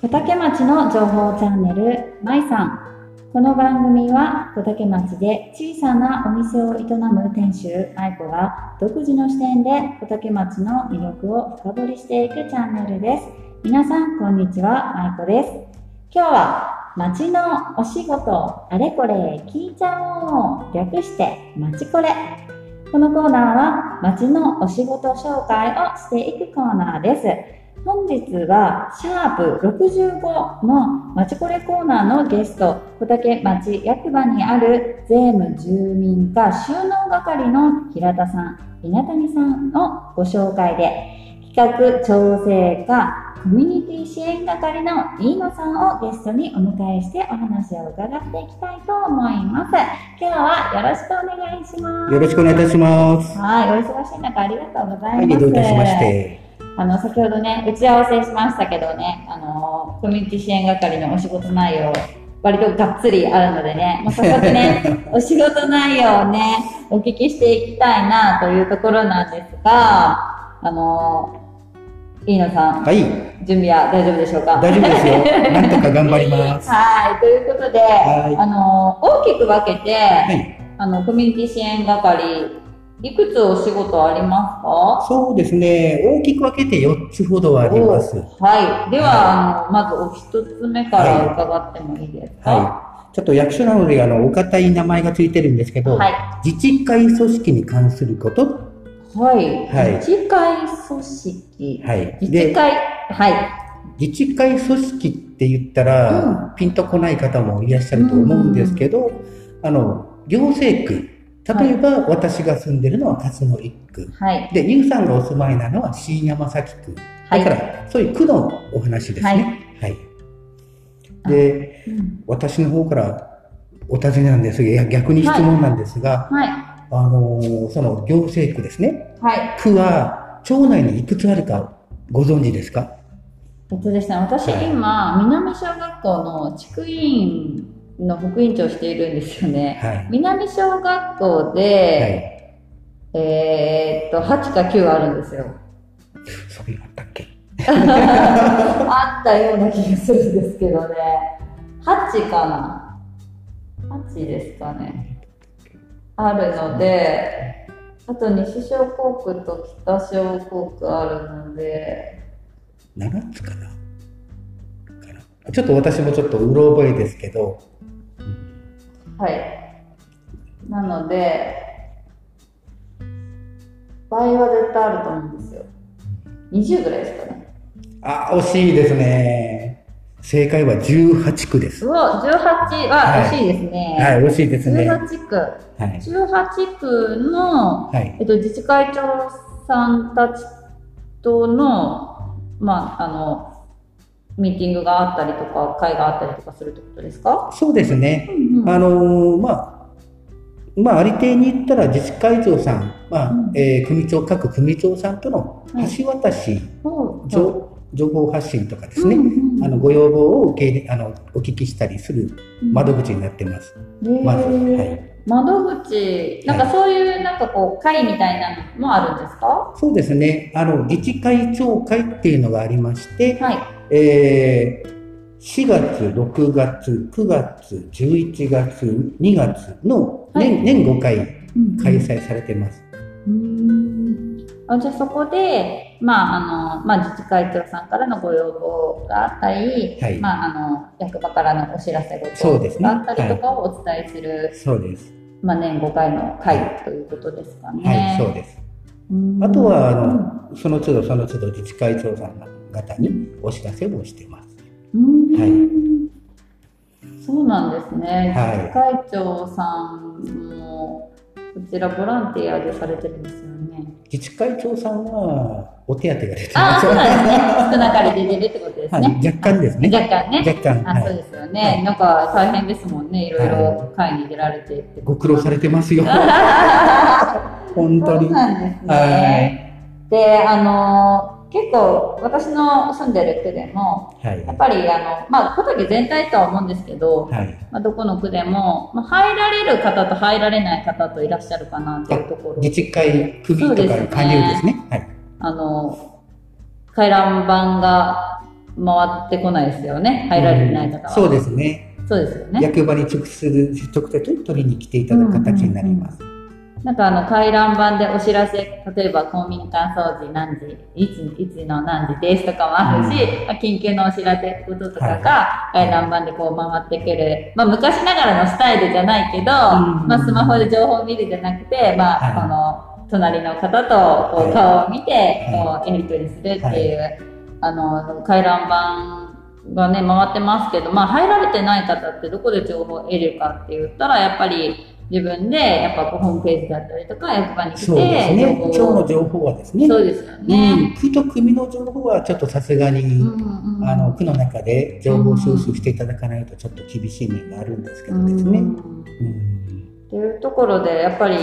小竹町の情報チャンネル、まいさん。この番組は小竹町で小さなお店を営む店主、まいこが独自の視点で小竹町の魅力を深掘りしていくチャンネルです。皆さん、こんにちは、まいこです。今日は町のお仕事、あれこれ聞いちゃおう略して、まちこれ。このコーナーは町のお仕事紹介をしていくコーナーです。本日はシャープ65のまちこれコーナーのゲスト小竹町役場にある税務住民課収納係の平田さん稲谷さんのご紹介で企画調整課コミュニティ支援係の飯野さんをゲストにお迎えしてお話を伺っていきたいと思います今日はよろしくお願いしますよろしくお願いいたします。はいお忙しい中ありがとうございます、はい、どういたしまして。あの、先ほどね、打ち合わせしましたけどね、あの、コミュニティ支援係のお仕事内容、割とがっつりあるのでね、もう早速ね、お仕事内容をね、お聞きしていきたいなというところなんですが、あの、飯野さん、はい、準備は大丈夫でしょうか？大丈夫ですよ。なんとか頑張ります。はい、ということで、はいあの、大きく分けて、はい、あの、コミュニティ支援係、いくつお仕事ありますか？そうですね。大きく分けて4つほどあります。はい。では、あの、まずお一つ目から伺ってもいいですか？はい。ちょっと役所なので、あの、お堅い名前がついてるんですけど、はい。自治会組織に関すること。はい。はい自治会組織。はい。自治会。はい。自治会組織って言ったら、ピンとこない方もいらっしゃると思うんですけど、あの、行政区。例えば、私が住んでるのは勝野一区。はい。で、ゆうさんがお住まいなのは新山崎区。はい。だから、そういう区のお話ですね。はい。で、うん私の方からお尋ねなんですが、いや逆に質問なんですが、はい。あのーその行政区ですね。はい。区は町内にいくつあるかご存知ですか？えっとですね、私はい今、南小学校の地区委員の副委員長をしているんですよね。はい。南小学校はで、い。えーっと、8か9あるんですよ。そういうのあったっけ？あったような気がするんですけどね。8かな ?8 ですかね。あるので、あと西小校区と北小校区あるので、?7 つかな？ちょっと私もちょっとうろ覚えですけど、はい。なので、倍は絶対あると思うんですよ。20ぐらいですかね。あ、惜しいですね。正解は18区です。うわ、18は惜しいですね。はい、惜しいですね。は18区。い。18区の、はい。えっと、自治会長さんたちとの、まあ、あの、ミーティングがあったりとか、会があったりとかするってことですか？そうですね。うんうん。あのーまあ、まあ、ありていに言ったら自治会長さん、まあうん。えー組長、各組長さんとのはい。橋渡し、そう情情報発信とかですね、うんうんあのご要望を受けあのお聞きしたりする窓口になってます。うんまず、はい。窓口、なんかそういう、なんかこう、会みたいなのもあるんですか？そうですね。あの、自治会長会っていうのがありまして、はい。えー4月、6月、9月、11月、2月の年,、はい年5回うん開催されてます。うーんあじゃあそこで、まああのまあ、自治会長さんからのご要望があったり、はいまあ、あの役場からのお知らせそうですねがあったりとかをお伝えする、そうです。まあ、年5回の会ということですかね。はい、そうです。あとは、あの、その都度その都度自治会長さん方にお知らせをしてます。はいそうなんですね。はい会長さんもこちらボランティアでされてるんですよね。自治会長さんはお手当が出てます。そうなんですね。少なかれ出てるってことですね。はい、若干ですね。若干ね。若干。あ、はいそうですよね、はいなんか大変ですもんね。いろいはろ会に出られてって。ご苦労されてますよ。本当に。そうなんですはね。で、あのー結構私の住んでる区でも、はい。やっぱりあの、まあ、小竹全体とは思うんですけど、はい。まあ、どこの区でも、まあ、入られる方と入られない方といらっしゃるかなというところ。自治会組とか加入ですね。はい。あの、回覧板が回ってこないですよね。入られてない方は。そうですね。そうですよね。役場に直接、直接取りに来ていただく形になります。なんかあの回覧板でお知らせ、例えば公民館掃除何時、いつ、いつの何時ですとかもあるし、うん。まあ緊急のお知らせこととかはいが回覧板でこう回ってくる、まあ昔ながらのスタイルじゃないけど、ん。まあスマホで情報を見るじゃなくて、まあ、はい。この隣の方とこうはい。顔を見て、はこうやり取りするっていう、あの、回覧板がね、回ってますけど、まあ入られてない方ってどこで情報を得るかって言ったら、やっぱり自分で、やっぱホームページだったりとか、役場に来て、そうですね。今日情報をの情報はですね。そうですよね。うん、区と組の情報はちょっとさすがに、うんうんあの区の中で情報収集していただかないとちょっと厳しい面があるんですけどですね。ううんんっていうところで、やっぱり、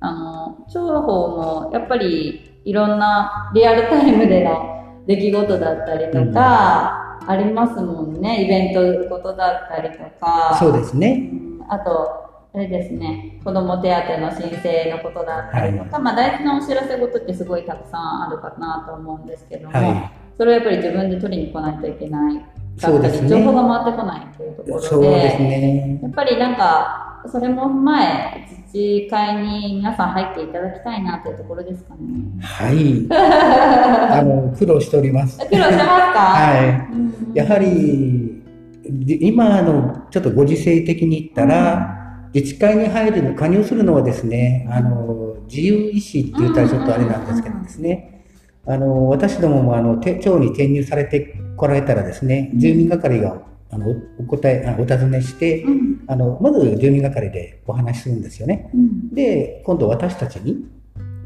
あの、情報も、やっぱり、いろんなリアルタイムでの出来事だったりとか、ありますもんね。イベントのことだったりとか。そうですね。うんあと、あれですね、子ども手当の申請のことだったりとか、まあ大事なお知らせ事ってすごいたくさんあるかなと思うんですけども、はそれをやっぱり自分で取りに来ないといけないかったり、ね情報が回ってこないっていうところで、ね。やっぱりなんか、それも踏まえ、自治会に皆さん入っていただきたいなというところですかね。はい。あの苦労しております。苦労してますか？はうんい。やはりで今のちょっとご時世的に言ったら、自治会に入るの加入するのはですね、あの自由意志って言ったらちょっとあれなんですけどですね、あの私どももあのて町に転入されてこられたらですね、住民係があのお答えあお尋ねして、うん。あのまず住民係でお話しするんですよね。うん。で、今度私たちに、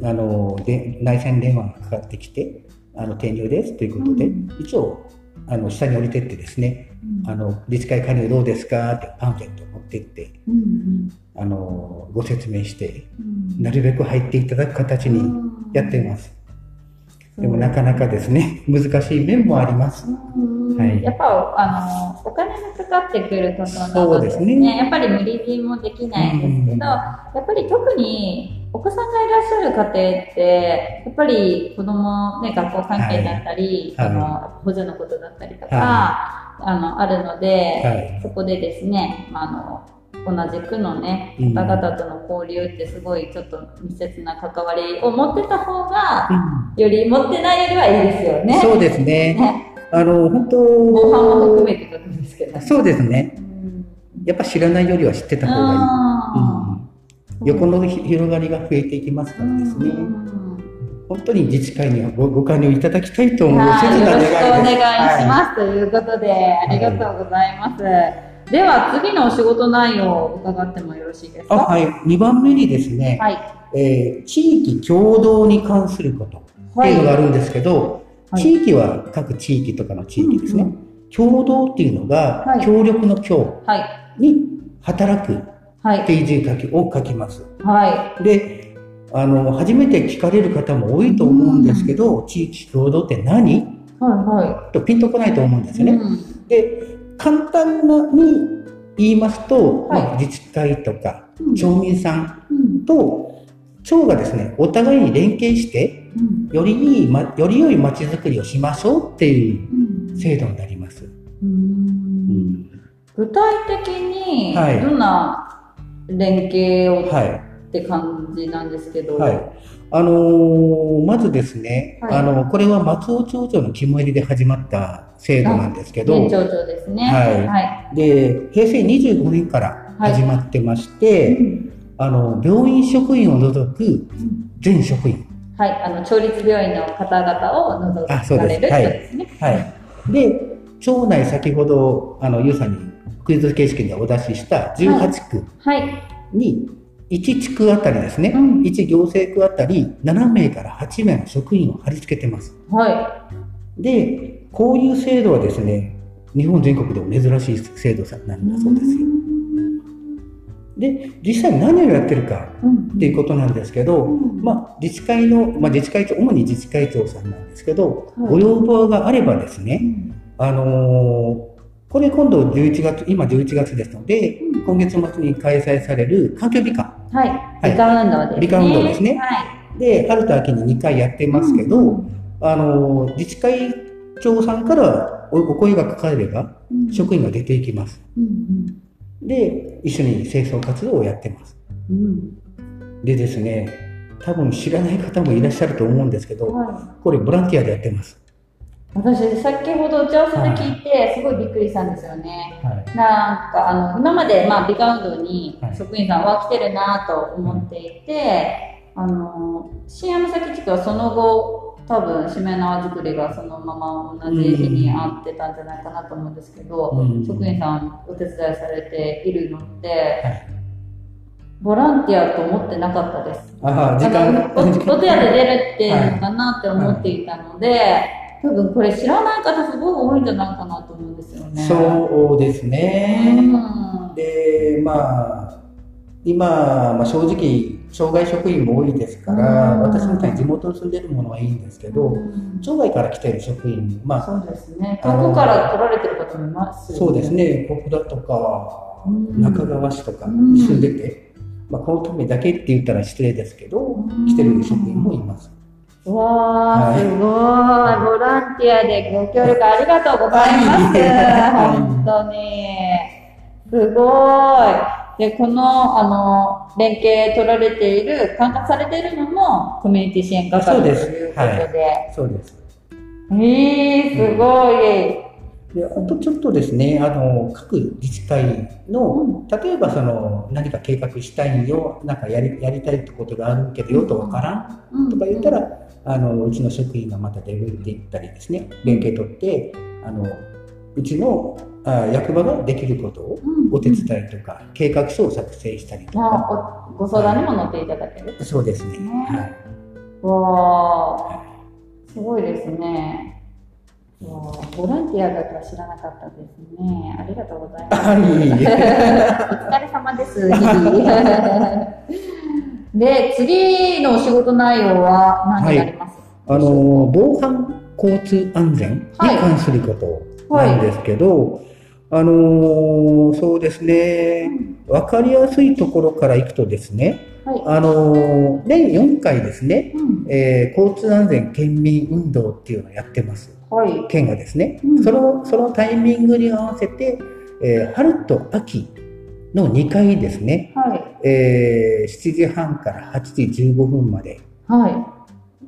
あの、で内線電話がかかってきて、あの、転入ですということで、うん。一応、あの、下に降りてってですね、うんあの、自治会加入どうですか？ってパンフレットを持ってって、うんあの、ご説明して、うん。なるべく入っていただく形にやっています。でもなかなかですね、難しい面もあります。うんはい。やっぱあのお金がかかってくることなそうのですね。ねやっぱり無理強いもできないんですけうんど、やっぱり特にお子さんがいらっしゃる家庭ってやっぱり子供ね学校関係だったり、はい。あの補助のことだったりとか、はあのあるので、はい。そこでですね、まあ、あの同じ区のねうん方々との交流ってすごいちょっと密接な関わりを持ってた方がうんより持ってないよりはいいですよね。そうですね。ねあの、本防犯も含当めてことですけど。そうですね。うんやっぱ知らないよりは知ってた方がいい。あうん横の広がりが増えていきますーからですね。うん本当に自治会にはごご加入いただきたいと思うはい、切な願いです。よろしくお願いしまはす、ということで、ありがとうございます。では、次のお仕事内容を伺ってもよろしいですあ、かはい。2番目にですね、はい。えー地域共同に関することっていうのがあるんですけど、はい地域は各地域とかの地域ですね。共同っていうのが、はい協力の協はい。に働くっはい。ていう字書きを書きます。はで、あの、初めて聞かれる方も多いと思うんですけど、地域共同って何？い。はとピンとこないと思うんですい。よね。うんで、簡単なに言いますと、はいまあ自治会とかうん町民さんうんと町がですね、お互いに連携して、うんよりいい、ま、より良い街づくりをしましょうっていううん制度になります。うん具体的にはいどんな連携をはい。って感じなんですけど、はい。あのーまずですね、はいあの、これは松尾町長の肝入りで始まった制度なんですけど、長ですね。はいはい。で、平成25年から始まってまして、うんあの、病院職員を除く全職員、はい、あの町立病院の方々を除あそうかれるですはい人ですね。はい。で、町内先ほど、あの、ゆうさんにクイズ形式でお出しした18区はい。に、1地区あたりですね、うん1行政区あたり7名から8名の職員を貼り付けてます。はで、こういう制度はですね、日本全国でも珍しい制度なんい。だそうですよ。で、実際何をやってるかうん。っていうことなんですけど、うんまあ、自治会の、まあ、自治会長、主に自治会長さんなんですけど、はいご要望があればですね、うんあのーこれ今度11月、今11月ですので、うん今月末に開催される環境美化。はい。はい理科運動ですね。理科運動ですねはい。で、春と秋に2回やってますけど、うんあのー自治会長さんからおお声がかかれば、うん職員が出ていきます。うんで、一緒に清掃活動をやってます。うんでですね、多分知らない方もいらっしゃると思うんですけど、はこれボランティアでやってます。い、私先ほど打ち合わせで聞いてすごいびっくりしたんですよね。はい。なんかあの今まで、まあ、美化運動にはい職員さんは来てるなと思っていて、あの新山崎地区はその後多分しめ縄作りがそのまま同じ日にあってたんじゃないかなと思うんですけど、うん。職員さんお手伝いされているのって、はい。ボランティアと思ってなかったです。ああ、時あ間のおお手出るっていうのかなって思っていたので、多分これ知らない方すごい多いんじゃないかなと思うんですよね。そうですうね。んで、まあ、今、まあ、正直、障害職員も多いですから、うん私みたいに地元に住んでるものはいいんですけど、うん町外から来てる職員、まあ、そうですね。遠くから来られてる方もいますよそうです。ね、ここだとか、うん中川市とか住んでて、まあ、このためだけって言ったら失礼ですけど、うん来てる職員もいます。うわー、はいすごい。ボランティアでご協力ありがとうございます。はい本当に。すごい。で、この、あの、連携取られている、管轄されているのも、コミュニティ支援係ということで。そうです。えー、すごい。であとちょっとですね、あの各自治体の、例えばその何か計画したいよ、なんかやりやりたいってことがあるけど、よとわからんうんとか言ったら、あのうちの職員がまた出るって言ったりですね、連携取って、あのうちのあ役場ができることをうんお手伝いとか、計画書を作成したりとか、ご相談にも乗っていただける？そうですね。ねはいすごいですね。ボランティアだとは知らなかったですね。ありがとうございます。お疲れ様です。で、次のお仕事内容は何になります、あの防犯交通安全に関することなんですけど、あのそうですね、分かりやすいところからいくとですね、はい。あの年4回ですね、うん。えー交通安全県民運動っていうのをやってます。はい。県がですね、うん。そのそのタイミングに合わせて、えー春と秋の2回ですね、はい。えー7時半から8時15分までは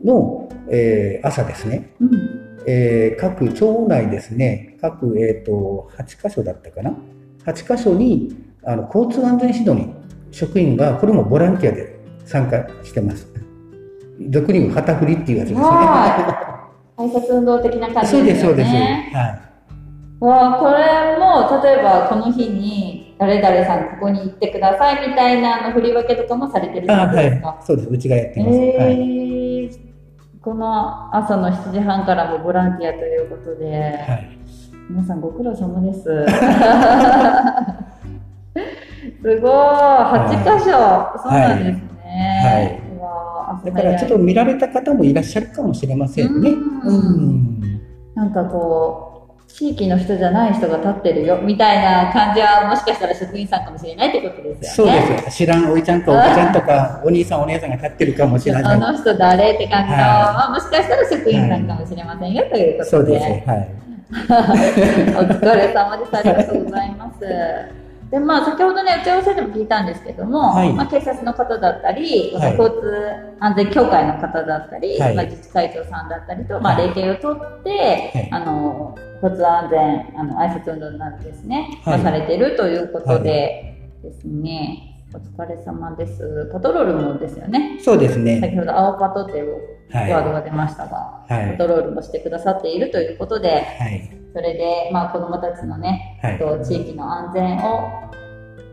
の、えー朝ですね、い。うん。えー各町内ですね、各、えー、と8箇所だったかな、8箇所にあの交通安全指導に職員が、これもボランティアで参加してます。俗に言う旗振りっていうやつですね。は 挨拶運動的な感じそうで、ですそうです。ね。はわあ、これも、例えばこの日に、誰々さんここに行ってくださいみたいなあの振り分けとかもされてるい。ってあはことですか？い。そうです。うちがやってます。えはい。ーこの朝の7時半からもボランティアということで、はい。皆さんご苦労様です。すごい、8箇所、そうなんですね。うわあだからちょっと見られた方もいらっしゃるかもしれませんね。うんうん。なんかこう、地域の人じゃない人が立ってるよみたいな感じはもしかしたら職員さんかもしれないってことですそうよね。です。知らんおいちゃんかおばちゃんとか、お兄さんお姉さんが立ってるかもしれあない。の人誰って感じの、はいまあ、もしかしたら職員さんかもしれませんよということで。そうです。はい。お疲れ様です。ありがとうございます。で、まあ、先ほどね、打ち合わせでも聞いたんですけども、はいまあ、警察の方だったり、はい交通安全協会の方だったり、はいまあ、自治会長さんだったりと、まあ、はい連携を取って、はいあの、交通安全、あの、挨拶運動などですね、はいまあ、されているということでですね、お疲れ様です。パトロールもですよね。そうですね。先ほど青パトって。ワードが出ましたが、はいパトロールもしてくださっているということで、はい。それで、まあ、子どもたちのね、はいと地域の安全を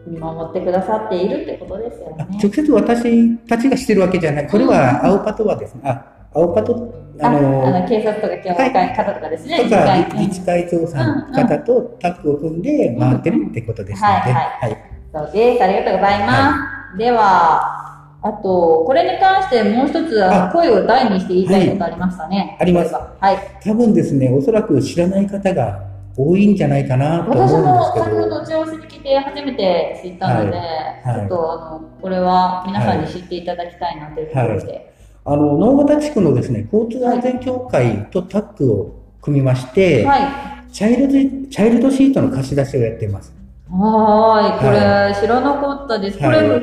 見守ってくださっているってことですよね。あ直接私たちがしてるわけじゃない。これは青パトはですね、あ、青パト、ああの、あの警察とか教会方とかですね、とか自治会長さん方とタッグを組んで回ってるってことですので、はいははい。そうです。ありがとうございます。では、あと、これに関してもう一つ声を大にして言いたいことありましたね。ありますはい。多分ですね、おそらく知らない方が多いんじゃないかなと私思も先うんですけど、ほど打ち合わせに来て初めて知ったので、はいはいちょっとあの、これは皆さんに知っていただきたいなというところで。あの、能形地区のですね、交通安全協会とタッグを組みまして、はい。チャイルド、チャイルドシートの貸し出しをやっています。はーい。これ、は知らなかったです。こはれ、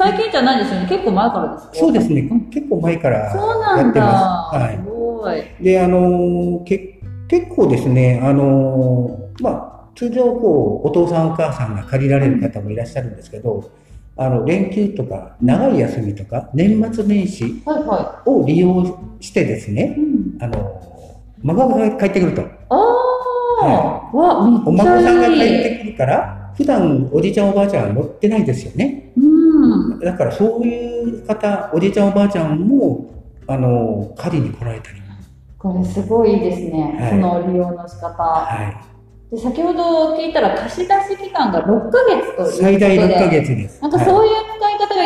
最近じゃないですよね。結構前からですか？そうですね。結構前からそうなんだ。やってます。はいす。ごい。で、あのーけ結構ですね、あのーまあ、通常こう、お父さんお母さんが借りられる方もいらっしゃるんですけど、あの、連休とか、長い休みとか、年末年始はいはを利用してですい。ね、うん。あのー孫が帰ってくると。ああ、わ、めおっち孫さんが帰っゃいい。てくるから、普段おじいちゃんおばあちゃんは乗ってないですよね。うん。だからそういう方、おじいちゃんおばあちゃんも、あのー借りに来られたり。これすごいですね。はいその利用の仕方。はで先ほど聞いたら貸し出し期間が6ヶ月というこい。とで。最大6ヶ月です。なんかそういう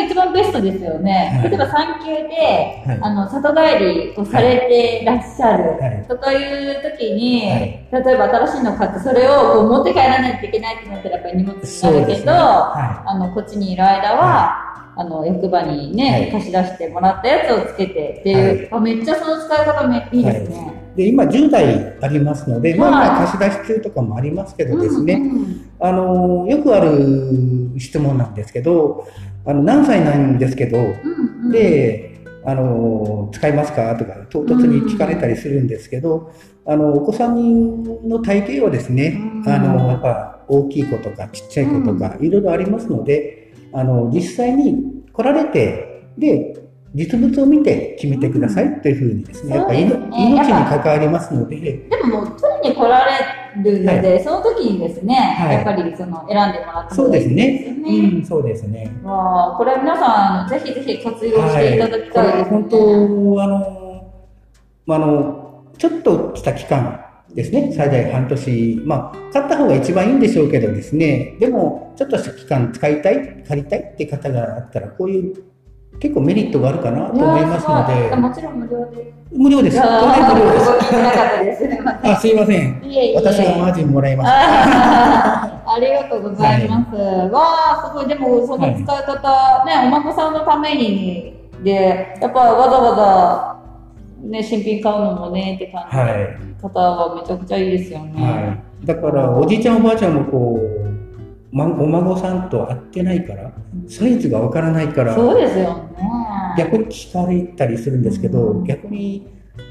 一番ベストですよね。はい。例えば産休で、はい。あの、里帰りをされてらっしゃる。はい。とかいう時に、はい。例えば新しいの買ってそれをこう持って帰らないといけないってなったらやっぱり荷物になるけど、ね。はあの、こっちにいる間は、あの、役場にね、はい。貸し出してもらったやつをつけてっていう、あめっちゃその使い方めいいですね。い。で、今10台ありますので、まあはい今貸し出し中とかもありますけどですね、あのー、よくある質問なんですけど、あの、何歳なんですけど、うんうん、で、あの、使いますか？とか、唐突に聞かれたりするんですけど、あの、お子さんの体型はですね、うん。あの、やっぱ大きい子とかちっちゃい子とか、いろいろありますので、あの、実際に来られて、で、実物を見て決めてくださいというふうにですね、やっぱ命に関わりますので、でももう取りに来られるので、その時にですね、はいやっぱりその選んでもらったそうですね。ね。うん、そうですね。わあこれ皆さん、ぜひぜひ活用していただきこたいですね。れ本当、あの、まあ、あの、ちょっとした期間ですね、最大半年、まあ、買った方が一番いいんでしょうけどですね、でも、ちょっとした期間使いたい、借りたいって方があったら、こういう結構メリットがあるかなと思いますので、もちろん無料で。無料です。当然無料です。です。ま あ、すいません。いえいえ。私がマージンもらいました。ありがとうございます。わあ、すごい。でも、その使い方、ね、お孫さんのために、で、やっぱわざわざ、ね、新品買うのもね、って感じ方はめちゃくちゃいいですよね。はい。だから、おじいちゃんおばあちゃんもこう、ま、お孫さんと会ってないから、サイズがわからないから、そうですよね。逆に聞かれたりするんですけど、うん。逆に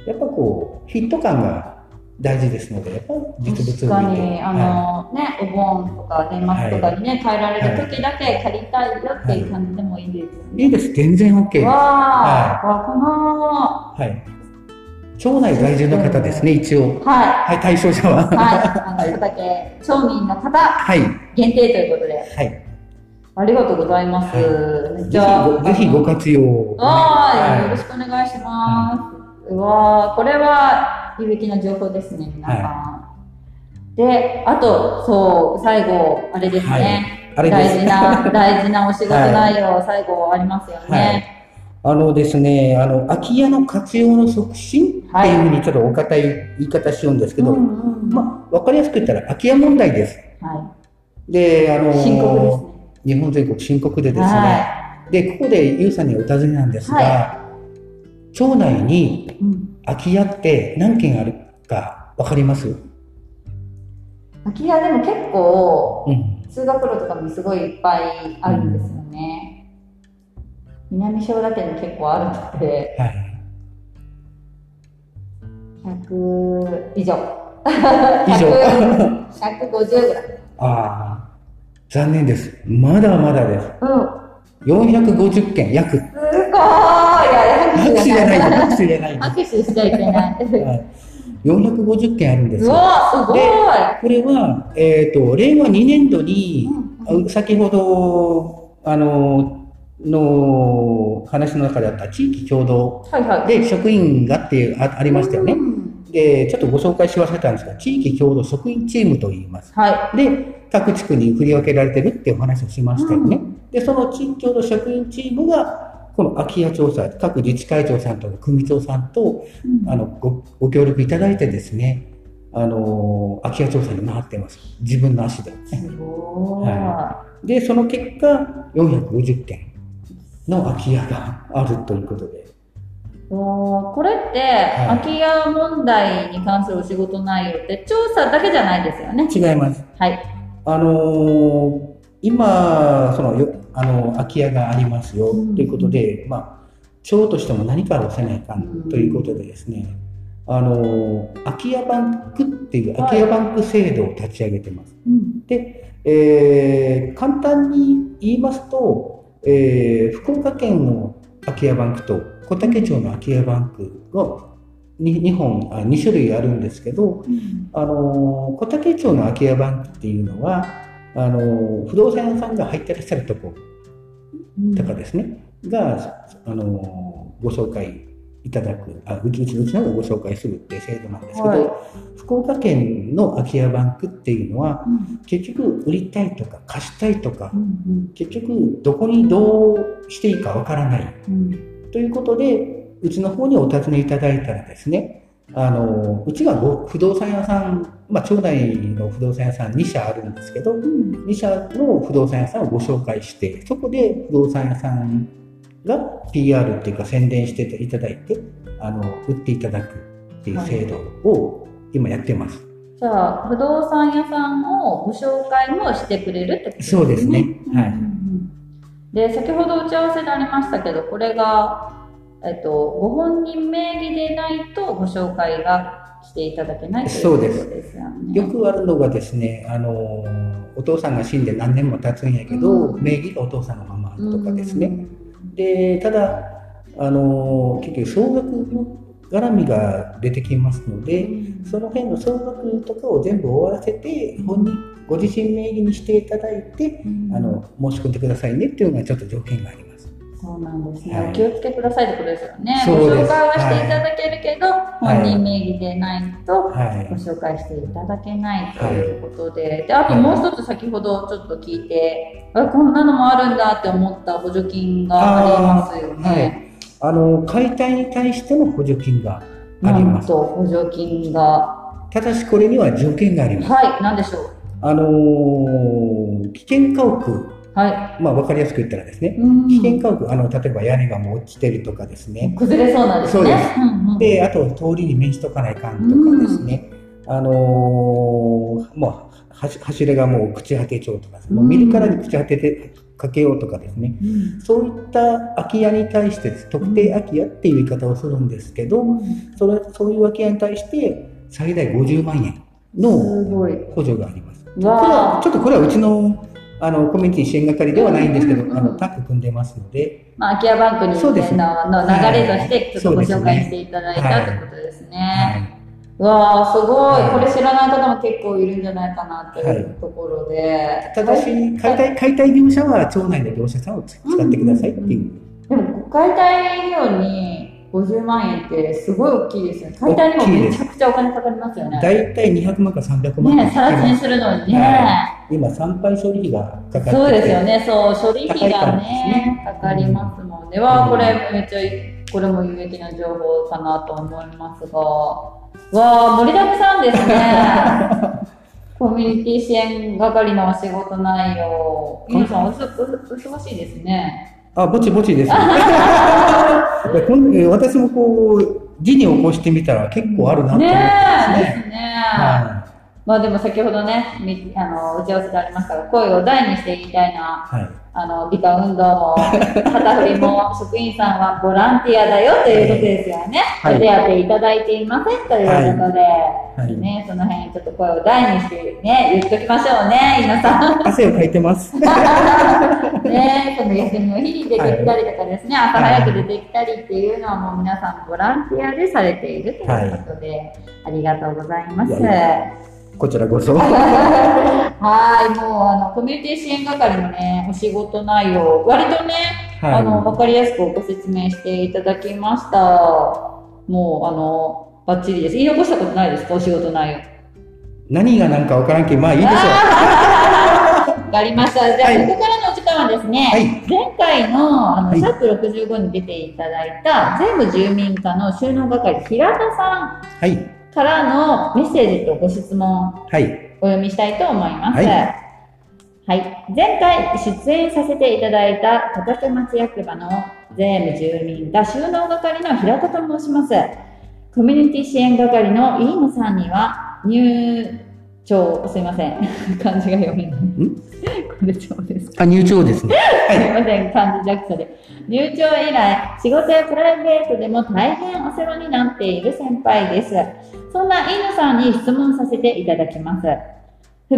やっぱこうヒット感が大事ですのでやっぱ実物を見て。確かに、あの、ね、お盆とか年末とかにね、帰られる時だけ借りたいよっていう感じでもいいですよはい、いいね。です。全然 OK です。わはあ、わこの、はい町内在住の方ですね一応。ははい対象者は。い、はい、あの、畑 町民の方はい。限定ということで、はい。ありがとうございます。はい。ぜめっちゃ、ぜひご活用を、はい、よろはしくお願いします。うわーこれは有益な情報ですね、皆さん。で、あと、そう、最後、あれですね。大事な、大事なお仕事内容、最後ありますよね。あのですね、あの、空き家の活用の促進っていうふうにちょっとお堅い言い方しようんですけど、うんうんまあ、わかりやすく言ったら空き家問題です。はで、あのね。日本全国深刻でですね、はで、ここでゆうさんにお尋ねなんですが、は町内にい。うん。空き家って何軒あるかわかります？空き家でも結構、うん。通学路とかもすごいいっぱいあるんですよね。南小田県に結構あるので、はい。100以上。以上100 150ぐらい。ああ、残念です。まだまだです。うん。450件、約。すごーいいや、拍手じゃない。拍拍手じゃないで手しちゃいけない。す。はい450件あるんですうよ。わすごいこれは、えっ、と、令和2年度に、うんあ先ほど、あの、の話の中であった地域共同はいはい。で職員がっていうあありましたよねう。んで、ちょっとご紹介し忘れたんですが、地域共同職員チームと言います。はで、各地区に振り分けられてるっていうお話をしまい。したよね。うんで、その地域共同職員チームが、この空き家調査、各自治会長さんとか組長さんと、あのごご協力いただいてですね、あの空き家調査に回ってます。自分の足で。すごい。で、その結果、450件の空き家があるということで。わあこれって、い空き家問題に関するお仕事内容って調査だけじゃないですよね？違います。はい。あのー今、そのよあの空き家がありますようんということで、まあ、町としても何かをせないかうんんということでですね、あのー空き家バンクっていうはい空き家バンク制度を立ち上げてます。うん。で、えー簡単に言いますと、えー福岡県の空き家バンクと小竹町の空き家バンクの 2, 本あ2種類あるんですけど、うん。あの小竹町の空き家バンクっていうのはあの不動産屋さんが入ってらっしゃるところとかですね、があのご紹介いただくあうちうちうちの方がご紹介するっていう制度なんですけど、はい。福岡県の空き家バンクっていうのはうん。結局売りたいとか貸したいとかうん結局どこにどうしていいかわからない。うん。ということで、うちの方にお尋ねいただいたらですね、あのうちはご不動産屋さん、まあ、町内の不動産屋さん2社あるんですけど、うん。2社の不動産屋さんをご紹介して、そこで不動産屋さんが PR っていうか宣伝していただいて、あの売っていただくっていう制度を今やってます。じゃあ不動産屋さんをご紹介もしてくれるってことですね。そうですねはいうんで先ほど打ち合わせでありましたけどこれが、えっと、ご本人名義でないとご紹介がしていただけないということそうです。よくあるのがですね、あのお父さんが死んで何年も経つんやけど、うん名義がお父さんのままとかですね。うんでただあの結局総額の絡みが出てきますので、その辺の総額とかを全部終わらせて本人ご自身名義にしていただいて、うん。あの申し込んでくださいねっていうのがちょっと条件があります。そうなんですね、はい。お気をつけくださいってことですよね。ご紹介はしていただけるけど、い。本人名義でないとはい。ご紹介していただけないということで、であともう一つ先ほどちょっと聞いて、あこんなのもあるんだって思った補助金がありますよね。はい。あの解体に対しての補助金があります。と補助金が、ただしこれには条件があります。はい、なんでしょう？あのー危険家屋、はい。まあ分かりやすく言ったらですね、うん危険家屋、あの例えば屋根がもう落ちてるとかですね、崩れそうなんですね。そうです。んうんで、あと通りに面しとかないかんとかですね、あのーもうはし柱がもう朽ち果て町とか、もう見るからに朽ち果ててかけようとかですね、うん。そういった空き家に対して特定空き家っていう言い方をするんですけど、それそういう空き家に対して最大50万円の。補助があります。これちょっとこれはうちのあのコミュニティ支援係ではないんですけど、うんうんうん。あのタッグ組んでますので、まあ、空き家バンクにそうですのの流れとしてちょっとご紹介していただいたってことですね。わあ、すごい、はい。これ知らない方も結構いるんじゃないかなというところで。ただし解体解体業者は町内の業者さんを使ってくださいっていう。でも、解体業に50万円ってすごい大きいですよね。解体にもめちゃくちゃお金かかりますよね。大体200万から300万ね、さら地にするのにね。は今、参拝処理費がかかっててそうですよね、そう、処理費がねね、かかりますもんね。わあ、これめっちゃいい、これも有益な情報かなと思いますが、わあ、盛りだくさんですね。コミュニティ支援係のお仕事内容。皆さんおす、お忙しいですね。あ、ぼちぼちです。私もこう、字に起こしてみたら結構あるなと思ってねますね。え、ですね。はまあでも先ほどね、みあの打ち合わせでありましたが、声を大にして言いたいな、い。はい。あの美化運動も、旗振りも、職員さんはボランティアだよということですよね。はいお手当いただいていませんということで、はいね、その辺ちょっと声を大にしてね、言っときましょうね、皆さん。汗をかいてます。ね、その休みの日に出てきたりとかですね、朝早く出てきたりっていうのはもう皆さんボランティアでされているということで、ありがとうございます。こちらこそ。はい、もうあのコミュニティ支援係のね、お仕事内容、割とね、はいあの分かりやすくご説明していただきました。もうあのバッチリです。言い残したことないですか、お仕事内容。何が何かわからんけど、まあいいでしょう。わかりました。じゃあ、はいここからのお時間はですね、はい前回のあの、はいシャープ65に出ていただいた全部住民課の収納係、平田さはい。んからのメッセージとご質問はい。お読みしたいと思います。はいはい。前回出演させていただいた小竹町役場の税務住民が収納係の平田と申します。コミュニティ支援係の飯野さんには入庁、すいません。漢字が読めない。これ帳ですかあ、入庁ですね。すいません、漢字弱者で。入庁以来、仕事やプライベートでも大変お世話になっている先輩です。そんな飯野さんに質問させていただきます。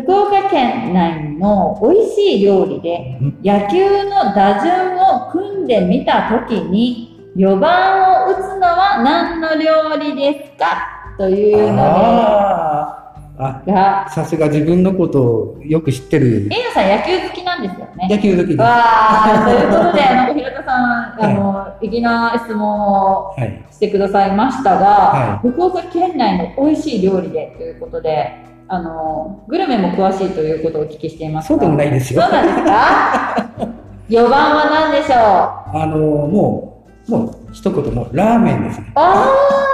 福岡県内の美味しい料理でうん野球の打順を組んでみたときに4番を打つのは何の料理ですか？というのあーあ、で、が、さすが自分のことをよく知ってる飯野さん野球好きなんですよね。野球好きです。はわあ、ということで、なんか平田さん、あの、粋な質問をい。してくださいましたが、は福岡県内の美味しい料理でということで、あの、グルメも詳しいということをお聞きしていますがそうでもないですよ。そうなんですか ?4 番は何でしょう？あの、もう、もう、一言もう、ラーメンですね。あ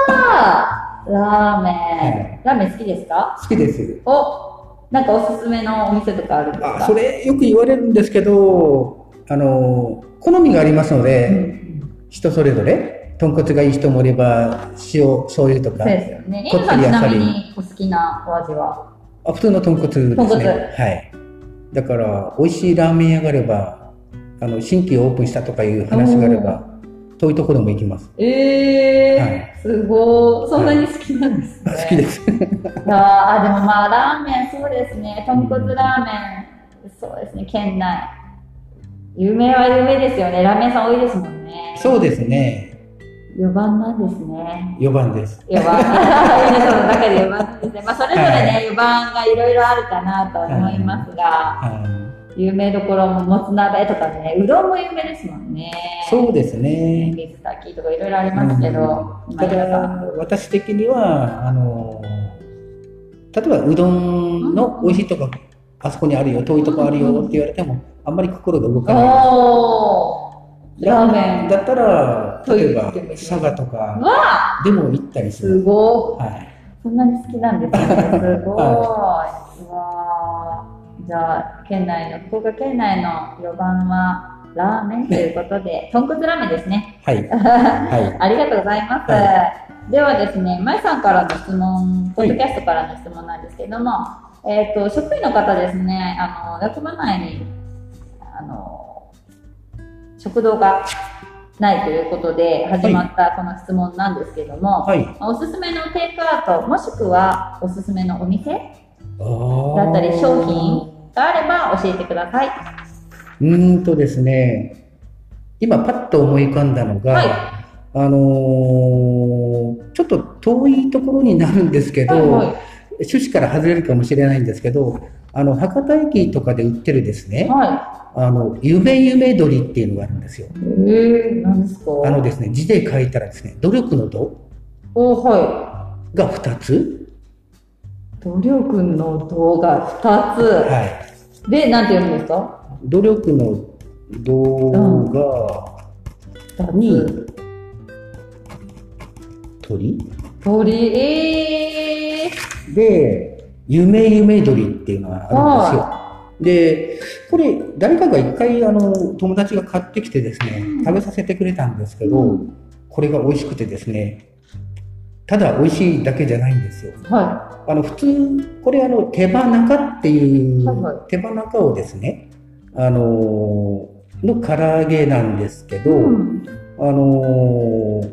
あラーメン、はいラーメン好きですか？好きです。お、なんかおすすめのお店とかあるんですか？あ、それよく言われるんですけど、あの、好みがありますのうで、ん人それぞれ、豚骨がいい人もいれば、塩、醤油とかそう、ですよね。こってりあっさりお好きなお味は？あ普通の豚骨ですね。豚骨はい。だから、美味しいラーメン屋があれば、あの、新規オープンしたとかいう話があれば、遠いところも行きます。えー、はいすごい。そんなに好きなんですね。好きです。あーあ、でもまあ、ラーメン、そうですね。豚骨ラーメン、そうですね、県内。有名は有名ですよね。ラーメン屋さん多いですもんね。そうですね。4番なんですね。4番です。4番。皆さんの中で4番ですね。まあ、それぞれね、は4番がいろいろあるかなと思いますが、はい有名どころももつ鍋とかね、うどんも有名ですもんね。そうですね。水炊きとかいろいろありますけど、今ただ。私的にはあの例えばうどんの美味しいとこあそこにあるよ遠いとこあるよって言われてもあんまり心が動かないラーメン。だったら例えば佐賀とかでも行ったりするすごい。はいそんなに好きなんですね。すごい。はうわあじゃあ、県内の、福岡県内の4番は、ラーメンということで、豚骨ラーメンですね。はいは ありがとうございます。はではですね、まいさんからの質問、ポッドキャストからの質問なんですけども、えっ、と、職員の方ですね、あの、役場内に、あの、食堂がないということで始まったこの質問なんですけども、いはいおすすめのテイクアウト、もしくはおすすめのお店だったり商品があれば教えてください。うーんとですね今パッと思い浮かんだのが、はいあのーちょっと遠いところになるんですけど、はいはい。趣旨から外れるかもしれないんですけど、あの、博多駅とかで売ってるですね、はあの、夢夢鳥っていうのがあるんですよ。い。えー、何ですか？あのですね、字で書いたらですね、努力の度おはが2つ。い。努力の動画2つ。はい。で、なんて読むんですか？努力の度が、?2 につ。鳥？鳥、えー。で、夢夢鳥っていうのがあるんですよ。で、これ、誰かが一回、あの、友達が買ってきてですね、うん食べさせてくれたんですけど、うんこれが美味しくてですね、ただ美味しいだけじゃないんですよ。はあの、普通、これあの、手羽中っていう、はいはい手羽中をですね、あのーの唐揚げなんですけい。ど、うん。あのー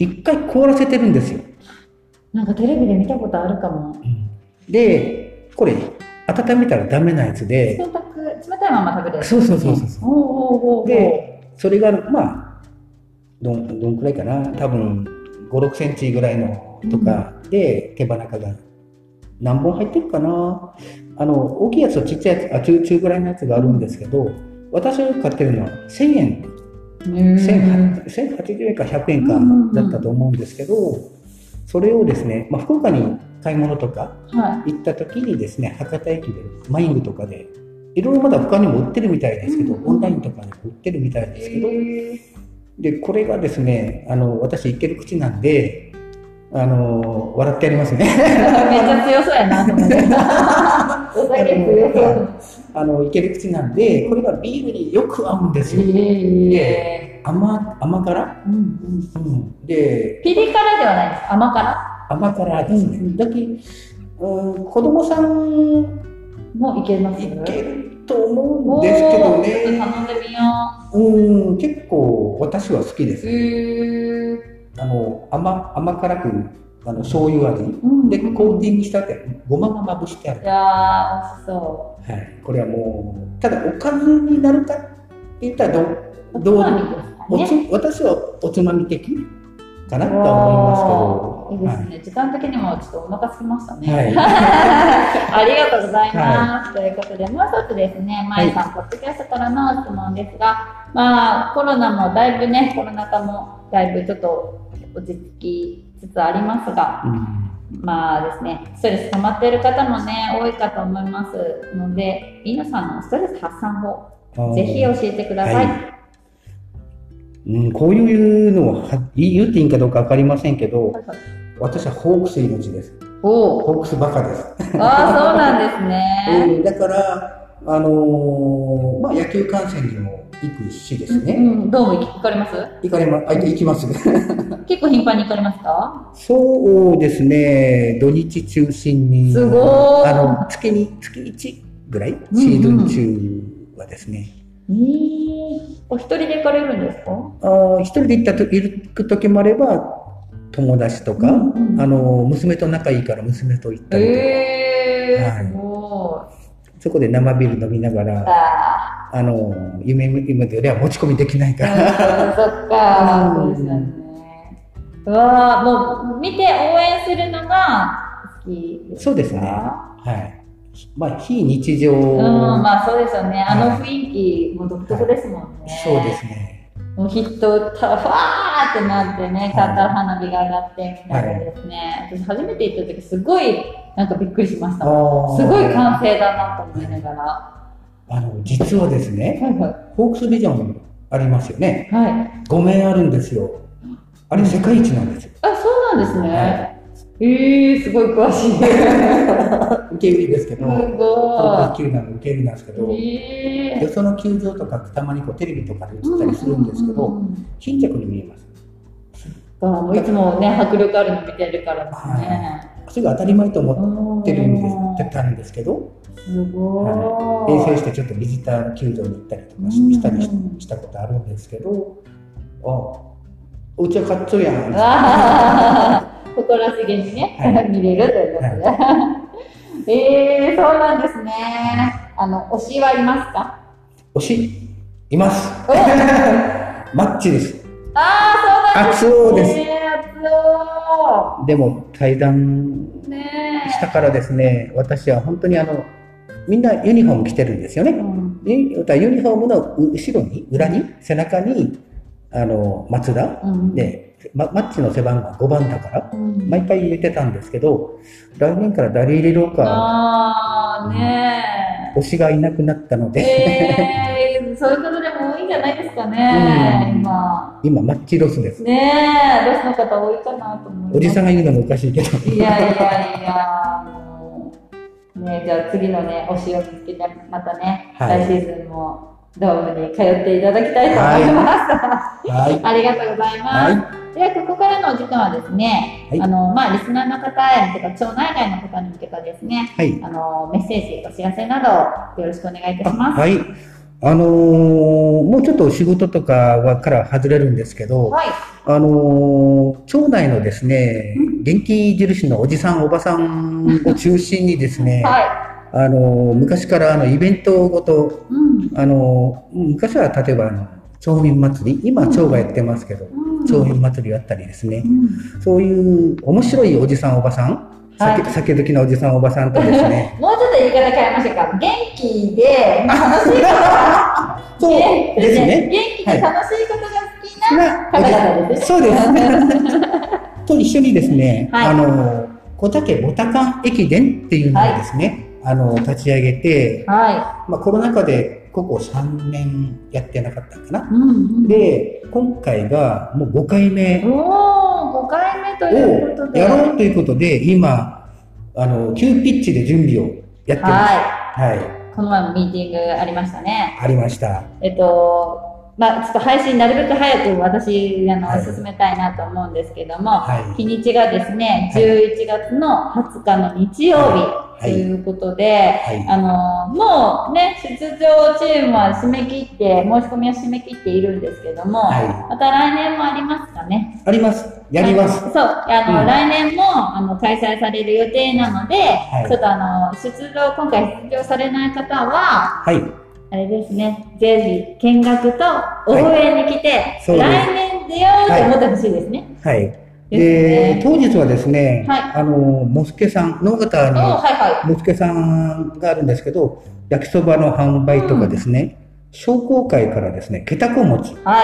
一回凍らせてるんですよ。なんかテレビで見たことあるかも。で、これ、温めたらダメなやつで、冷たく、冷たいまま食べれる。そうそうそうそうそう。おうおで、それが、まあ、どん、どんくらいかな、多分、5、6センチぐらいのとかで、手羽中が何本入ってるかな。あの、大きいやつとちっちゃいやつ、あ、中、中ぐらいのやつがあるんですけど、私が買ってるのは1000円、へー1080円か100円かうんうんうんだったと思うんですけど、それをですね、まあ、福岡に買い物とかは行った時にですね、博多駅で、マイングとかで、いろいろまだ他にも売ってるみたいですけど、うんオンラインとかでも売ってるみたいい。ですけど、で、これがですね、あの、私、いける口なんで、あの、笑ってやりますね。めっちゃ強そうやなと思って。お酒強そう。あの、いける口なんで、これがビールによく合うんですよ。え甘、甘辛？うんうんうん。で、ピリ辛ではないです。甘辛？甘辛ですね。うんだけうん、子供さんもいけます？いけると思うんですけどね。頼んでみようん、結構私は好きでう。す。へーあの、甘、甘辛く、あの、醤油味。うんで、コーティングしてあって、ごまがまぶしてあるい。やー、そはい。これはもう、ただおかずになるかって言ったらどう、う。どうおつね。つ私はおつまみ的かなとは思いますけど。いいですね。時間的にもちょっとお腹空きましたね。はい。はい。ありがとうございます。ということで、もう一つですね、まえさん、ポッドキャストからの質問ですが、まあ、コロナもだいぶね、コロナ禍もだいぶちょっと落ち着きつつありますが、うんまあですね、ストレス溜まっている方もね、多いかと思いますので、飯野さんのストレス発散法、ぜひ教えてください。はいうん、こういうのをは言っていいんかどうか分かりませんけど、はいはい私はホークス命です。ホークスバカです。ああ、そうなんですね。うん、だから、あのーまあ、野球観戦にも行くしですうね。ん、どうも行かれます？行かれま、あ、行きます。結構頻繁に行かれますか？そうですね、土日中心に。すごーあの、月に、月1ぐらい？シーズン中はですね。えー、お一人で行かれるんですか？あー一人で行ったと、行く時もあれば、友達とか、うんうん。あの、娘と仲いいから娘と行ったりとか、えー、はい。すごそこで生ビール飲みながい。ら、ああの、夢、夢では持ち込みできないかあ、ら、そっか、うんそうですよね。うわあ、もう見て応援するのが好きですか？そうですね。はい。まあ、非日常、うん、まあそうですよね。あのはい雰囲気も独特ですもんね。そうですね。もう人たファーってなってね、カター花火が上がってみたいなですね。私初めて行った時すごいなんかびっくりしました。すごい歓声だなと思いながら。あの、実はですね、はいはい。ホークスビジョンありますよね。はい。5面あるんですよ。あれ世界一なんですよ。あ、そうなんですね。はえー、すごい詳しい。す 受け売りですけど、ホーごクス球団の受け売りなんですけど、い。えよその球場とかたまにこうテレビとかで映ったりするんですけど、貧弱に見えます。あもういつもね、迫力あるの見てるからですね。それが当たり前と思ってるんですたんですけど、すごい。遠征してちょっとビジター球場に行ったりとかしたりししたことあるんですけど、あうちは勝っちょやん。らしげにね、はい見れるということで。えー、そうなんですね。あの、推しはいますか？推し、います。お マッチです。ああ、熱そうなんですす。ね。熱でも対談したからですね、私は本当にあの、みんなユニフォーム着てるんですよえ。ね。うんでユニフォームの後ろに、裏に、背中に、あの、松田。うん、で、まマッチの背番号5番だから、うん、毎回言ってたんですけど、来年から誰入れろか、ああ、ね推しがいなくなったのえ。で、えー、そういうことでも多いんじゃないですかね、うん今。今、マッチロスです。ねえ、ロスの方多いかなと思い。おじさんが言うのもおかしいけど。いやいやいや、もう、ね、じゃあ次のね、推しを見つけて、またね、はい来シーズンもドームに通っていただきたいと思います。はい。ありがとうございます。はでは、ここからのお時間はですね、はいあの、まあ、リスナーの方へ、とか、町内外の方に向けたですね、はい。あの、メッセージ、お知らせなど、よろしくお願いいたします。はい。あのーもうちょっと仕事とかはから外れるんですけど、はい。あのー町内のですね、元気印のおじさん、おばさんを中心にですね、はあのー昔からあのイベントごと、い。うん。あのー昔は例えばあの、町民祭り、今町がやってますけど、うん町民祭りやったりですねう、んそういう面白いおじさん、おばさん、酒,、はい酒好きなおじさん、おばさんとですね、もうちょっと言い方変えましょうか？元気で、楽しいことが、そうですね。元気で楽しいことが好きなな方々ですね。そうです。と一緒にですね、はいあの、小竹ボタカン駅伝っていうのをですね、あの、立ち上げて、はまあコロナ禍でここ3年やってなかったかな。うんうん、で、今回がもう5回目おお、5回目ということをで。やろうということで、今、あの、急ピッチで準備をやってます。ははい。い。この前もミーティングありましたね。ありました。えっと、まあ、ちょっと配信なるべく早く私、あの、はい進めたいなと思うんですけども、はい日にちがですね、はい11月の20日の日曜日とはいいうことで、はい。あの、もうね、出場チームは締め切って、申し込みは締め切っているんですけども、はまた来年もありますかね？あります。やります。そう、あの、うん来年も、あの、開催される予定なので、いちょっとあの、出場、今回出場されない方は、はい。あれですね、ぜひ見学と応援に来て、そうです来年出ようと思ってほしいですね。はい。でね。当日はですね、はいあの、モスケさん、農方に、おはいはモスケさんがあるんですけど、焼きそばの販売とかですね、商工会からですね、けたこ餅、い。は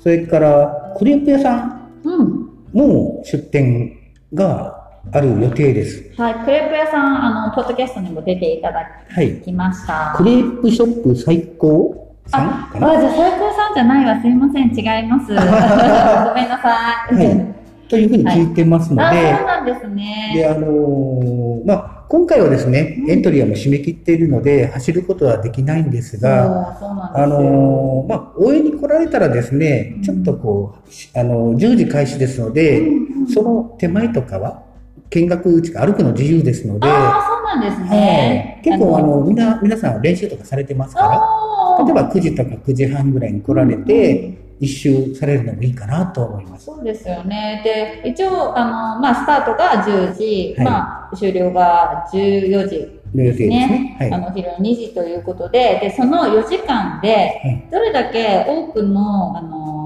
それからクレープ屋さんい。うん。も出店がある予定です。はい。クレープ屋さん、あの、ポッドキャストにも出ていただはい。きました。クレープショップ最高さんあ、あじゃあ最高さんじゃないわ。すいません。違います。ごめんなさい。はいというふうに聞いてますのあ、で、そうなんですね。で、あのーまあ、今回はですね、エントリーはもう締め切っているので、走ることはできないんですが、そう、そうすあよ。のーまあ、応援に来られたらですね、ちょっとこう、しあのー10時開始ですので、うんうんその手前とかは、見学歩くの自由ですので、ああ、そうなんですはいね。結構あの、みんな、皆さん練習とかされてますから、例えば9時とか9時半ぐらいに来られて、一周されるのもいいかなと思います。そうですよね。で、一応、あの、まあ、スタートが10時、はいまあ、終了が14時の予定ですね。ね。はい。あの、昼の2時ということで、で、その4時間で、はいどれだけ多くの、あの、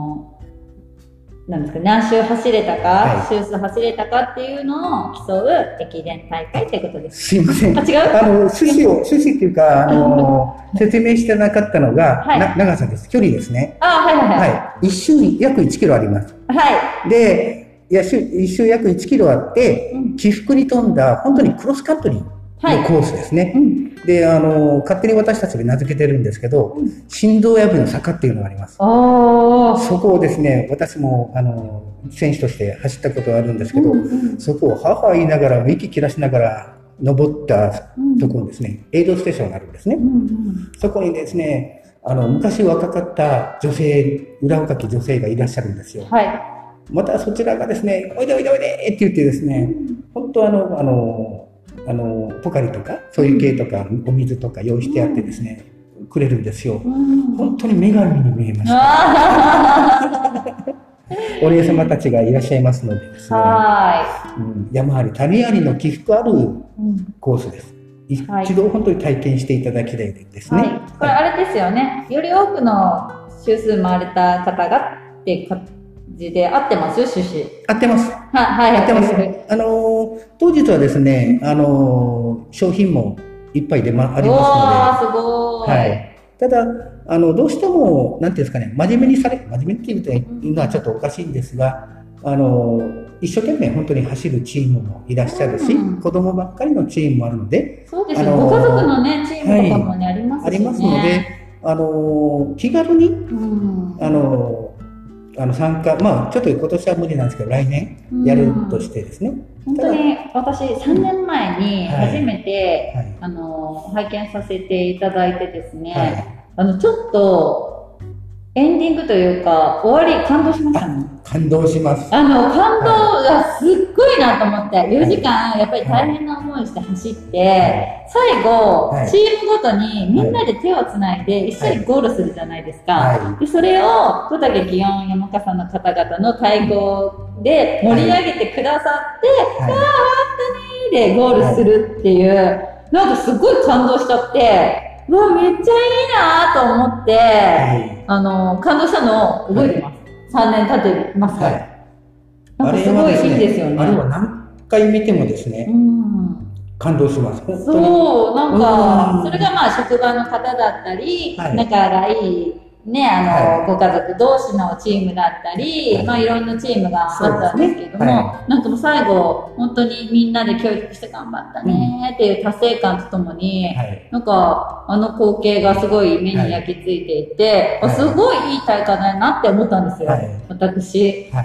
なんですか、何周走れたか、は周数走れたかっていうのを競う駅伝大会ってことです。すいません。あ、違う？あの、趣旨を、趣旨っていうか、あの、説明してなかったのが、はいな長さです。距離ですね。あ、はいはいはい。はい。一周約1キロあります。はい。で、いや一周約1キロあって、うん起伏に富んだ、本当にクロスカントリーはいのコースですね。うん。で、あの、勝手に私たちで名付けてるんですけど、うん振動破りの坂っていうのがあります。そこをですね、私も、あの、選手として走ったことがあるんですけど、うんうんそこを母言いながら、息切らしながら登ったうんところにですね、エイドステーションがあるんですね。うんうんそこにですね、あの、昔若かった女性、裏若き女性がいらっしゃるんですよ。はい。またそちらがですね、おいでおいでおいでって言ってですね、本当あの、あの、あの、ポカリとか、そういう系とか、お水とか用意してあってですね、くれるんですよ。うん本当に女神に見えました。あ お姉様たちがいらっしゃいますのでですーね、はうん山あり谷ありの起伏あるコースです。一はい度本当に体験していただきたいですね。はい。これあれですよね。より多くの周数回れた方がって感じで合ってます？趣旨。合ってます。はい、はい。合ってます。あのー当日はですね、あのー商品もいっぱい出まありおますー、すごので、ーい。はい。ただ、あの、どうしても、なんていうんですかね、真面目にされ、真面目っていうのはちょっとおかしいんですが、あのー一生懸命本当に走るチームもいらっしゃるし、うん子供ばっかりのチームもあるので、そうですよ、あのーご家族のね、チームとかもね、ありますしね。ありますので、あのー気軽に、うん。あのーあの参加、まあ、ちょっと今年は無理なんですけど、来年やるとしてですね。本当に私、3年前にはい初めて、はい。あの、拝見させていただいてですね、はい。あの、ちょっと、エンディングというか、終わり感動しましたね。感動します。あの、感動がすっごいなと思って、4時間、やっぱり大変な思いして走って、最後、はいチームごとにみんなで手をつないで一緒にゴールするじゃないですか。はでそれを小竹祇園山笠の方々の太鼓で盛り上げてくださって、い。はでゴールするっていう、なんかすごい感動しちゃって、うわ、めっちゃいいなと思って、い。はい。あの、感動したのを覚えてます。3年経ってますから。はい。なんかすごいいいですよね。あれは何回見てもですね、うん感動します。そう、なんうんか、それがまあ職場の方だったり、はい仲がいい、ね、あの、はいご家族同士のチームだったり、はいまあいろんなチームがあったんですけれども、ねはなんかもう最後、本当にみんなで協力して頑張ったねっていう達成感とともに、はい。なんか、あの光景がすごい目に焼き付いていて、はいあすごいいい大会だなって思ったんですよ、はい私。はい。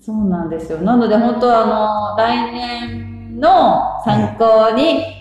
そうなんですよ。なので本当はあの、来年の参考に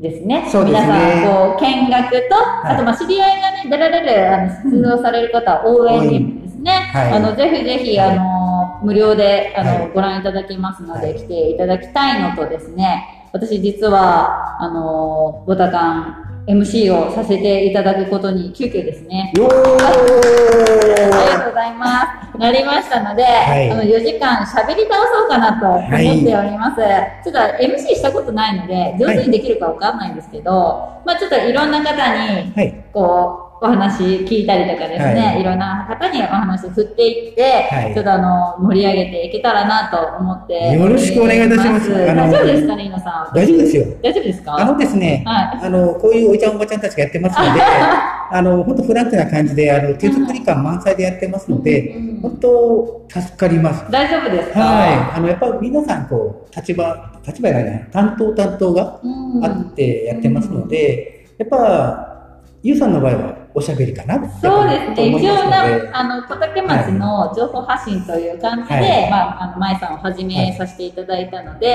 ですね、そうですね。皆さん、こう、見学と、い。あとまあ知り合いがね、出られる、あの、出場される方は応援にですね、はい。あの、ぜひぜひ、あの、無料で、あの、はい。ご覧いただきますので、はい。来ていただきたいのとですね、私実は、あの、ボタカン MC をさせていただくことに急遽ですね、よありがとうございます。なりましたので、いあの4時間喋り倒そうかなと思っております。ちょっと MC したことないので、上手にできるかわかんないんですけど、まあちょっといろんな方に、はい。こう、お話聞いたりとかですね、はいい、ろんな方にお話振っていって、はいちょっとあの、盛り上げていけたらなと思って。よろしくお願いいたします大丈夫ですかね、皆さん。大丈夫ですよ。大丈夫ですか？あのですね、はあの、こういうおいちゃんおばちゃんたちがやってますので、あの、本当フラットな感じで、あの、手作り感満載でやってますので、うん本当助かります。大丈夫ですか？はい。あの、やっぱり皆さん、こう、立場、立場じゃないな、担当担当がうん。あってやってますので、やっぱ、ゆうさんの場合はおしゃべりかなそうですね。一応なあの、小竹町の情報発信という感じで、はい。まあ、あの、舞さんをはじめさせていただいたので、は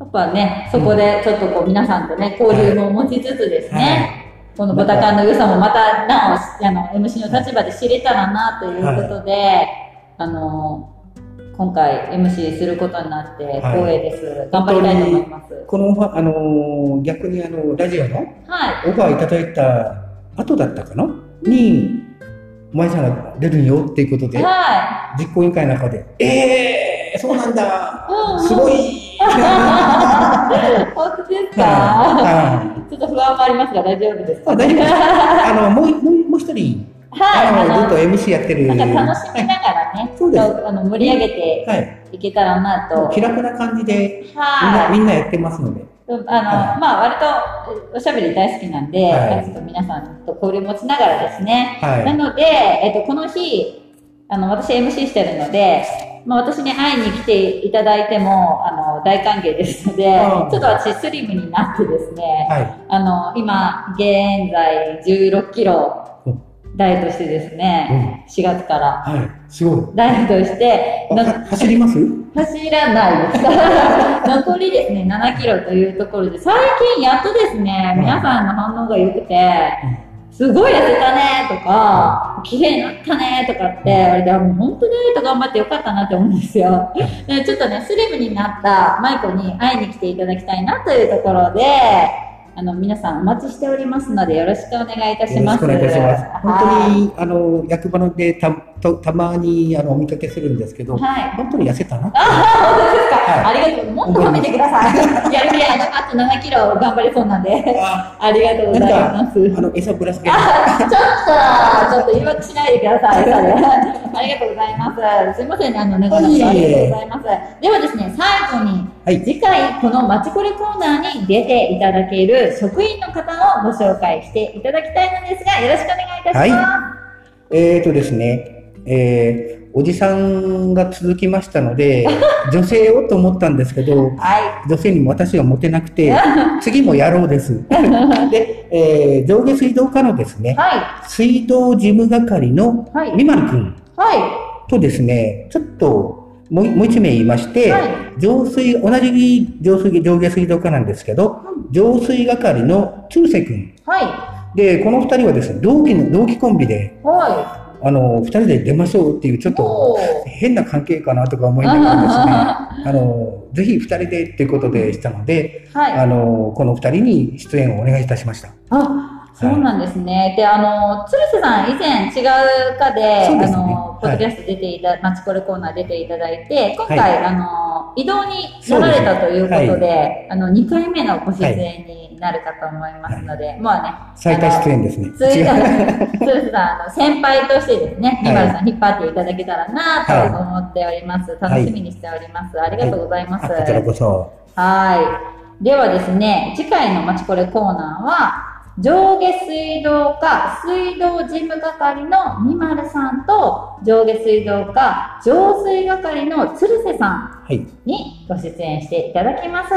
やっぱね、そこでちょっとこう皆さんとね、交流も持ちつつですね、このボタカンの良さもまた、なお、あの、MC の立場で知れたらなということで、あの、今回 MC することになって光栄です。頑張りたいと思います。このあのー逆にあの、ラジオのはい。オファーいただいた後だったかな？に、舞さんが出るよっていうことで、は実行委員会の中で、えー、そうなんだい。うんすごい 本当ですかはちょっと不安もありますが大丈夫ですかあ大丈夫ですあの、もう、もうもう一人、はい、あの、ずっと MC やってる。なんか楽しみながらね、そうですあの盛り上げてはい。いけたらなと。気楽な感じで、みんな、はい。みんなやってますので。あの、はいまあ、割とおしゃべり大好きなんで、はいちょっと皆さんと交流持ちながらですね。はいなので、えっと、この日、あの、私 MC してるので、まあ、私に会いに来ていただいても、あの、大歓迎ですので、ちょっと私スリムになってですね、はい。あの、今、現在16キロうんダイエットしてですね、4月からはい。すごい。ダイエットして、走ります？走らないです。残りですね、7キロというところで、最近やっとですね、うん皆さんの反応が良くて、すごい痩せたねとか、綺麗になったねとかって言われて、あもう本当ダイエット頑張ってよかったなって思うんですよ。でちょっとね、スリムになったマイコに会いに来ていただきたいなというところで、あの、皆さんお待ちしておりますので、よろしくお願いいたします。本当に、あの、役場のでた、とたまに、あの、お見かけするんですけど、はい。本当に痩せたな。あ、本当ですか、はありがとう。もっと褒めてください。やる気あのあと7キロ頑張れそうなんで。あありがとうございます。あの、餌ぶら下げちょっと、ちょっと言い訳しないでください。ありがとうございます。すいませんね、あの、長々とありがとうございます。ではですね、最後に、はい。次回このまちこれコーナーに出ていただける職員の方をご紹介していただきたいのですが、よろしくお願いいたします。えーとですね、えー、おじさんが続きましたので、女性をと思ったんですけど、は女性にも私はモテなくて、次もやろうです。で、えー上下水道課のですい。ね、は水道事務係のはいみまるくんとですね、ちょっともうもう一名言いまして、はい浄水、同じ浄水上下水道課なんですけど、浄水係の中世くん。い。はい。で、この二人はですね、同期の、同期コンビで、はあの、二人で出ましょうっていう、ちょっい。と変な関係かなとか思いながらですね、あの、ぜひ二人でっていうことでしたので、はい。あの、この二人に出演をお願いいたしました。あ、そうなんですね。で、あの、鶴瀬さん以前違う課で、ですねあの、ポッドキャスト出ていた、マチコレコーナー出ていただいて、今回、はいあの、移動になられたということで、そうあの、2回目のご出演になるかと思いますので、まあね、最多出演ですね。鶴瀬さん、あの、先輩としてですね、はいニマルさん引っ張っていただけたらなと思っております。楽しみにしております。ありがとうございます。あこちらこそ。はい。ではですね、次回のマチコレコーナーは、上下水道課水道事務係のみまるさんと、上下水道課浄水係の鶴瀬さんはい。にご出演していただきます。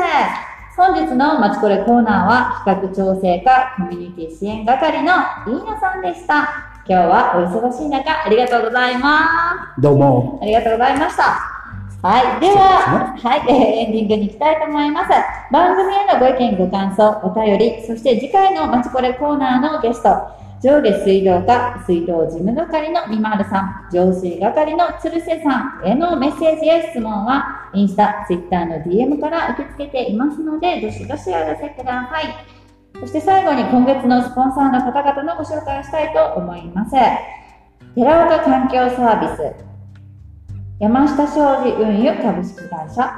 本日のまちこれコーナーは企画調整課コミュニティ支援係の飯野さんでした。今日はお忙しい中ありがとうございます。どうも。ありがとうございました。はい。では、はい、えーエンディングに行きたいと思います。番組へのご意見、ご感想、お便り、そして次回のまちこれコーナーのゲスト、上下水道課水道事務係のみまるさん、浄水係の鶴瀬さんへのメッセージや質問は、インスタ、ツイッターの DM から受け付けていますので、どしどしお寄せください。そして最後に今月のスポンサーの方々のご紹介をしたいと思います。寺岡環境サービス、山下商事運輸株式会社、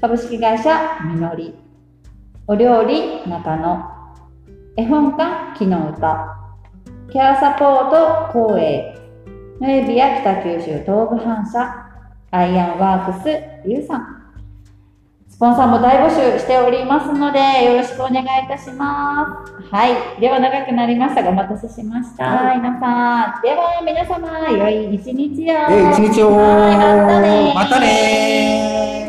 株式会社みのり、お料理中野、絵本館木の歌、ケアサポート光栄、ノエビア北九州東部反射、アイアンワークスゆうさん、スポンサーも大募集しておりますので、よろしくお願いいたします。はい。では長くなりましたが、お待たせしました。皆さん。では、皆様、良い一日を。えー、一日を。はいまたねーまたねー